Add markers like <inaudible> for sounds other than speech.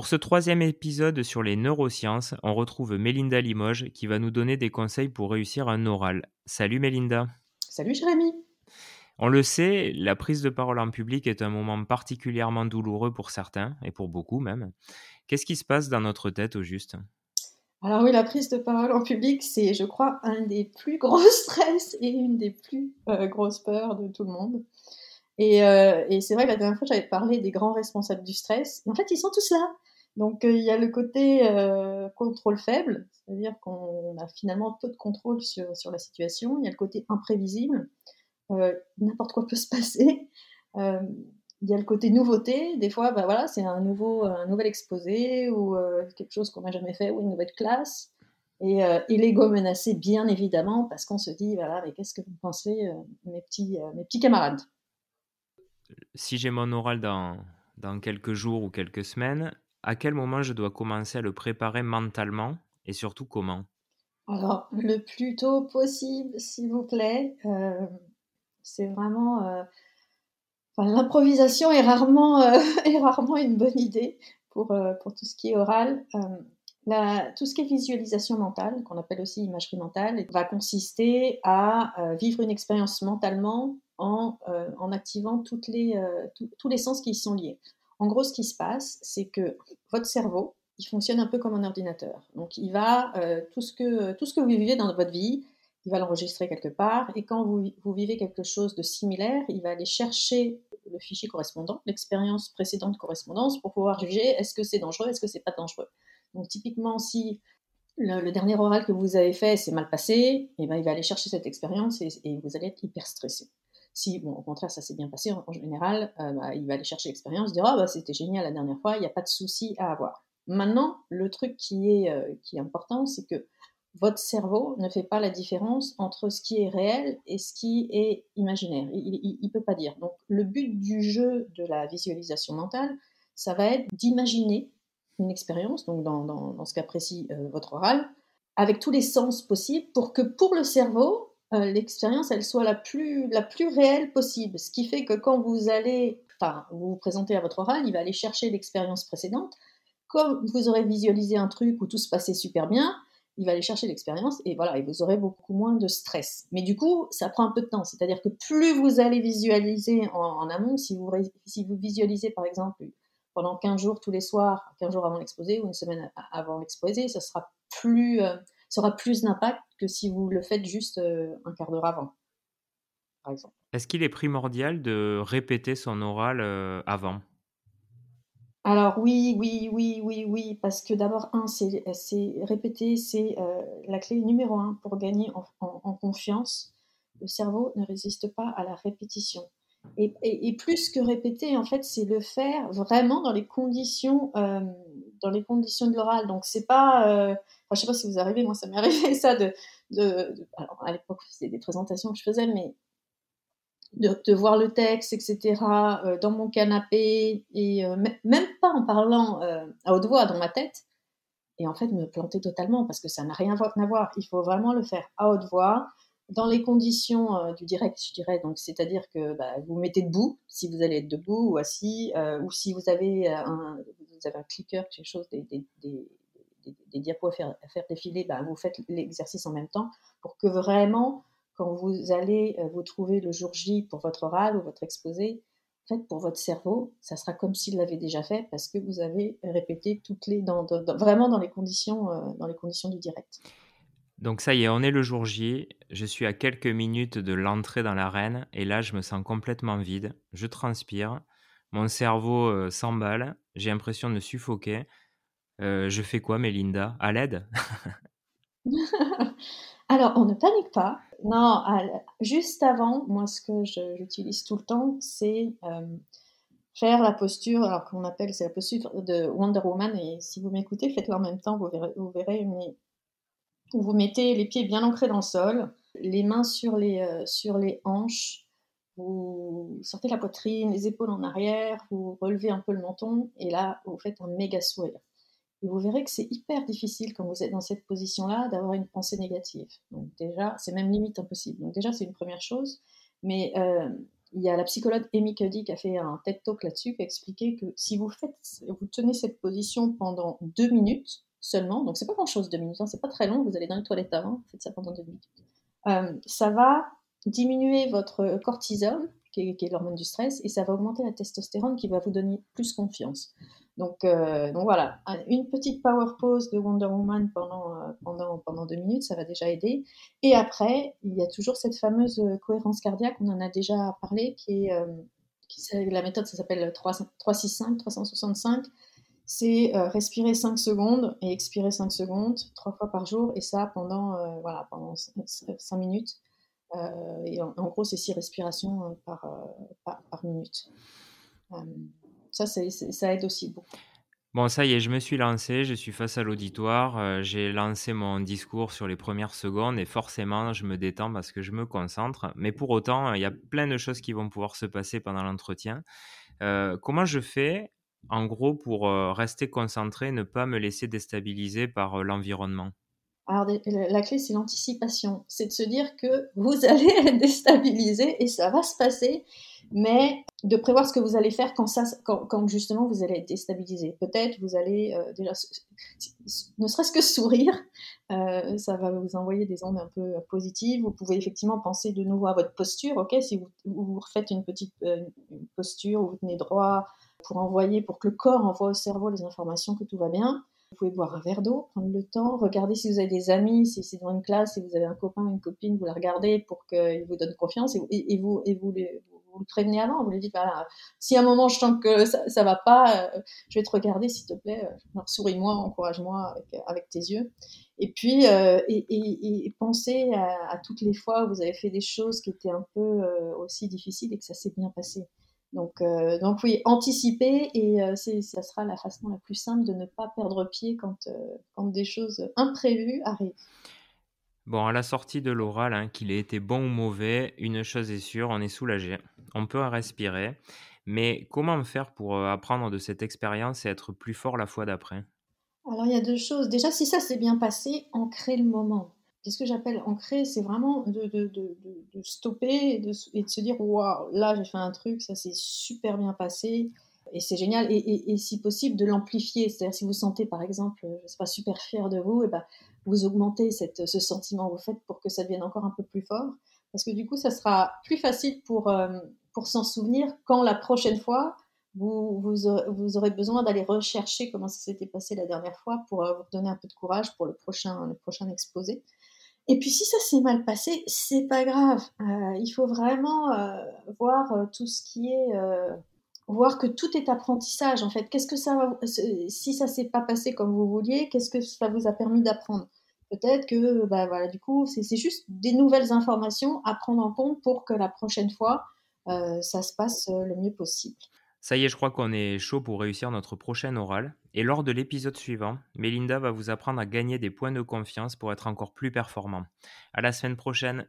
Pour ce troisième épisode sur les neurosciences, on retrouve Mélinda Limoges qui va nous donner des conseils pour réussir un oral. Salut Mélinda. Salut Jérémy. On le sait, la prise de parole en public est un moment particulièrement douloureux pour certains, et pour beaucoup même. Qu'est-ce qui se passe dans notre tête au juste? Alors oui, la prise de parole en public, c'est, je crois, un des plus gros <laughs> stress et une des plus euh, grosses peurs de tout le monde. Euh, et, c'est vrai que la dernière fois, j'avais parlé des grands responsables du stress. Et en fait, ils sont tous là. Donc, euh, il y a le côté euh, contrôle faible, c'est-à-dire qu'on a finalement peu de contrôle sur, sur, la situation. Il y a le côté imprévisible, n'importe quoi <laughs> peut se passer. il y a le côté nouveauté. Des fois, bah voilà, c'est un, nouveau, un nouvel exposé ou quelque chose qu'on n'a jamais fait ou une nouvelle classe. Et, et l'ego menacé, bien évidemment, parce qu'on se dit, voilà, qu'est-ce que vous pensez, mes, petits, mes petits camarades? Si j'ai mon oral dans, dans quelques jours ou quelques semaines, à quel moment je dois commencer à le préparer mentalement et surtout comment? Alors, le plus tôt possible, s'il vous plaît. Euh, c'est vraiment. Euh, l'improvisation est rarement, euh, <laughs> est rarement une bonne idée pour, pour tout ce qui est oral. La, tout ce qui est visualisation mentale, qu'on appelle aussi imagerie mentale, va consister à vivre une expérience mentalement euh, en, activant les, tous les sens qui y sont liés. En gros, ce qui se passe, c'est que votre cerveau, il fonctionne un peu comme un ordinateur. Donc, il va, euh, tout, ce que, vous vivez dans votre vie, il va l'enregistrer quelque part. Et quand vous, vivez quelque chose de similaire, il va aller chercher le fichier correspondant, l'expérience précédente correspondance, pour pouvoir juger est-ce que c'est dangereux, est-ce que c'est pas dangereux. Donc, typiquement, si le, dernier oral que vous avez fait s'est mal passé, eh ben, il va aller chercher cette expérience et vous allez être hyper stressé. Si, bon, au contraire, ça s'est bien passé, en, général, euh, bah, il va aller chercher l'expérience, dire ah bah c'était génial la dernière fois, il n'y a pas de souci à avoir. Maintenant, le truc qui est, euh, qui est important, c'est que votre cerveau ne fait pas la différence entre ce qui est réel et ce qui est imaginaire. Il ne peut pas dire. Donc, le but du jeu de la visualisation mentale, ça va être d'imaginer une expérience, donc dans, dans, ce cas précis, euh, votre oral, avec tous les sens possibles pour que pour le cerveau, l'expérience elle soit la plus, la plus réelle possible. Ce qui fait que quand vous allez, enfin, vous vous présentez à votre oral, il va aller chercher l'expérience précédente. Comme vous aurez visualisé un truc où tout se passait super bien, il va aller chercher l'expérience et voilà, et vous aurez beaucoup moins de stress. Mais du coup, ça prend un peu de temps. C'est-à-dire que plus vous allez visualiser en, amont, si vous, si vous visualisez par exemple pendant 15 jours tous les soirs, 15 jours avant l'exposé ou une semaine avant l'exposé, ça sera plus, euh, ça aura plus d'impact que si vous le faites juste euh, un quart d'heure avant, par exemple. Est-ce qu'il est primordial de répéter son oral euh, avant? Alors oui, oui, oui, oui, oui, parce que d'abord, un, c'est répéter, c'est euh, la clé numéro un pour gagner en, confiance. Le cerveau ne résiste pas à la répétition. Et, plus que répéter, en fait, c'est le faire vraiment dans les conditions, dans les conditions de l'oral. Donc c'est pas, je ne sais pas si vous arrivez, moi ça m'est <laughs> arrivé ça de, alors à l'époque c'était des présentations que je faisais, mais de, voir le texte, etc., euh, dans mon canapé, et euh, même pas en parlant euh, à haute voix dans ma tête, et en fait me planter totalement, parce que ça n'a rien à voir. Il faut vraiment le faire à haute voix, dans les conditions du direct, je dirais, donc c'est-à-dire que bah, vous mettez debout, si vous allez être debout ou assis, ou si vous avez un, vous avez un clicker, quelque chose, des, des diapos à faire, défiler, bah, vous faites l'exercice en même temps pour que vraiment, quand vous allez euh, vous trouver le jour J pour votre oral ou votre exposé, en fait, pour votre cerveau, ça sera comme s'il l'avait déjà fait parce que vous avez répété toutes les, dans, vraiment dans les, conditions, euh, dans les conditions du direct. Donc ça y est, on est le jour J, je suis à quelques minutes de l'entrée dans l'arène et là je me sens complètement vide, je transpire, mon cerveau s'emballe, j'ai l'impression de suffoquer, je fais quoi, Mélinda? À l'aide? <laughs> Alors, on ne panique pas. Non, juste avant, moi, ce que j'utilise tout le temps, c'est faire la posture, alors qu'on appelle, c'est la posture de Wonder Woman. Et si vous m'écoutez, faites-le en même temps, vous verrez, vous mais vous mettez les pieds bien ancrés dans le sol, les mains sur les, sur les hanches, vous sortez la poitrine, les épaules en arrière, vous relevez un peu le menton, et là, vous faites un méga sourire. Et vous verrez que c'est hyper difficile quand vous êtes dans cette position-là d'avoir une pensée négative. Donc déjà, c'est même limite impossible. Donc déjà, c'est une première chose. Mais euh, il y a la psychologue Amy Cuddy qui a fait un TED Talk là-dessus, qui a expliqué que si vous, faites, vous tenez cette position pendant deux minutes seulement, donc c'est pas grand-chose deux minutes, hein, c'est pas très long, vous allez dans les toilettes avant, faites ça pendant deux minutes, euh, ça va diminuer votre cortisol, qui est, l'hormone du stress, et ça va augmenter la testostérone qui va vous donner plus confiance. Donc, euh, donc voilà, une petite power pose de Wonder Woman pendant, euh, pendant, pendant deux minutes, ça va déjà aider. Et après, il y a toujours cette fameuse euh, cohérence cardiaque, on en a déjà parlé, qui est, qui, la méthode, ça s'appelle 365, 365. C'est respirer 5 secondes et expirer 5 secondes, trois fois par jour, et ça pendant, voilà, pendant 5 minutes. Et en, gros, c'est 6 respirations par, par, par minute ça, ça aide aussi beaucoup. Bon, ça y est, je me suis lancé, je suis face à l'auditoire, euh, j'ai lancé mon discours sur les premières secondes et forcément, je me détends parce que je me concentre. Mais pour autant, il y a plein de choses qui vont pouvoir se passer pendant l'entretien. Euh, comment je fais, en gros, pour euh, rester concentré, ne pas me laisser déstabiliser par l'environnement? Alors, la clé, c'est l'anticipation. C'est de se dire que vous <laughs> allez être déstabilisé et ça va se passer, mais de prévoir ce que vous allez faire quand, ça, quand, justement vous allez être déstabilisé. Peut-être vous allez euh, déjà, ne serait-ce que sourire, euh, ça va vous envoyer des ondes un peu positives. Vous pouvez effectivement penser de nouveau à votre posture, ok Si vous, vous refaites une petite euh, posture où vous tenez droit pour envoyer, pour que le corps envoie au cerveau les informations que tout va bien. Vous pouvez boire un verre d'eau, prendre le temps, regarder si vous avez des amis, si c'est dans une classe, si vous avez un copain, une copine, vous la regardez pour qu'il vous donne confiance et, et, vous, et vous, vous le prévenez avant, vous lui dites, bah, si à un moment je sens que ça, ça va pas, euh, je vais te regarder s'il te plaît, euh, souris-moi, encourage-moi avec, tes yeux. Et puis, euh, et, et, pensez à, toutes les fois où vous avez fait des choses qui étaient un peu aussi difficiles et que ça s'est bien passé. Donc, euh, donc oui, anticiper et euh, ça sera la façon la plus simple de ne pas perdre pied quand, euh, quand des choses imprévues arrivent. Bon, à la sortie de l'oral, hein, qu'il ait été bon ou mauvais, une chose est sûre, on est soulagé. On peut respirer. Mais comment faire pour apprendre de cette expérience et être plus fort la fois d'après? Alors, il y a deux choses. Déjà, si ça s'est bien passé, ancrer le moment. Qu'est-ce que j'appelle ancrer C'est vraiment de, stopper et de, se dire Waouh, là j'ai fait un truc, ça s'est super bien passé et c'est génial. Et, si possible, de l'amplifier. C'est-à-dire, si vous sentez par exemple, je ne suis pas super fier de vous, et ben, vous augmentez ce sentiment, vous faites pour que ça devienne encore un peu plus fort. Parce que du coup, ça sera plus facile pour, euh, pour s'en souvenir quand la prochaine fois, vous, vous aurez besoin d'aller rechercher comment ça s'était passé la dernière fois pour euh, vous donner un peu de courage pour le prochain, le prochain exposé. Et puis si ça s'est mal passé, c'est pas grave. Euh, il faut vraiment euh, voir euh, tout ce qui est, voir que tout est apprentissage en fait. Qu'est-ce que ça, si ça s'est pas passé comme vous vouliez, qu'est-ce que ça vous a permis d'apprendre? Peut-être que, bah voilà, du coup, c'est juste des nouvelles informations à prendre en compte pour que la prochaine fois, ça se passe le mieux possible. Ça y est, je crois qu'on est chaud pour réussir notre prochaine oral. Et lors de l'épisode suivant, Melinda va vous apprendre à gagner des points de confiance pour être encore plus performant. À la semaine prochaine!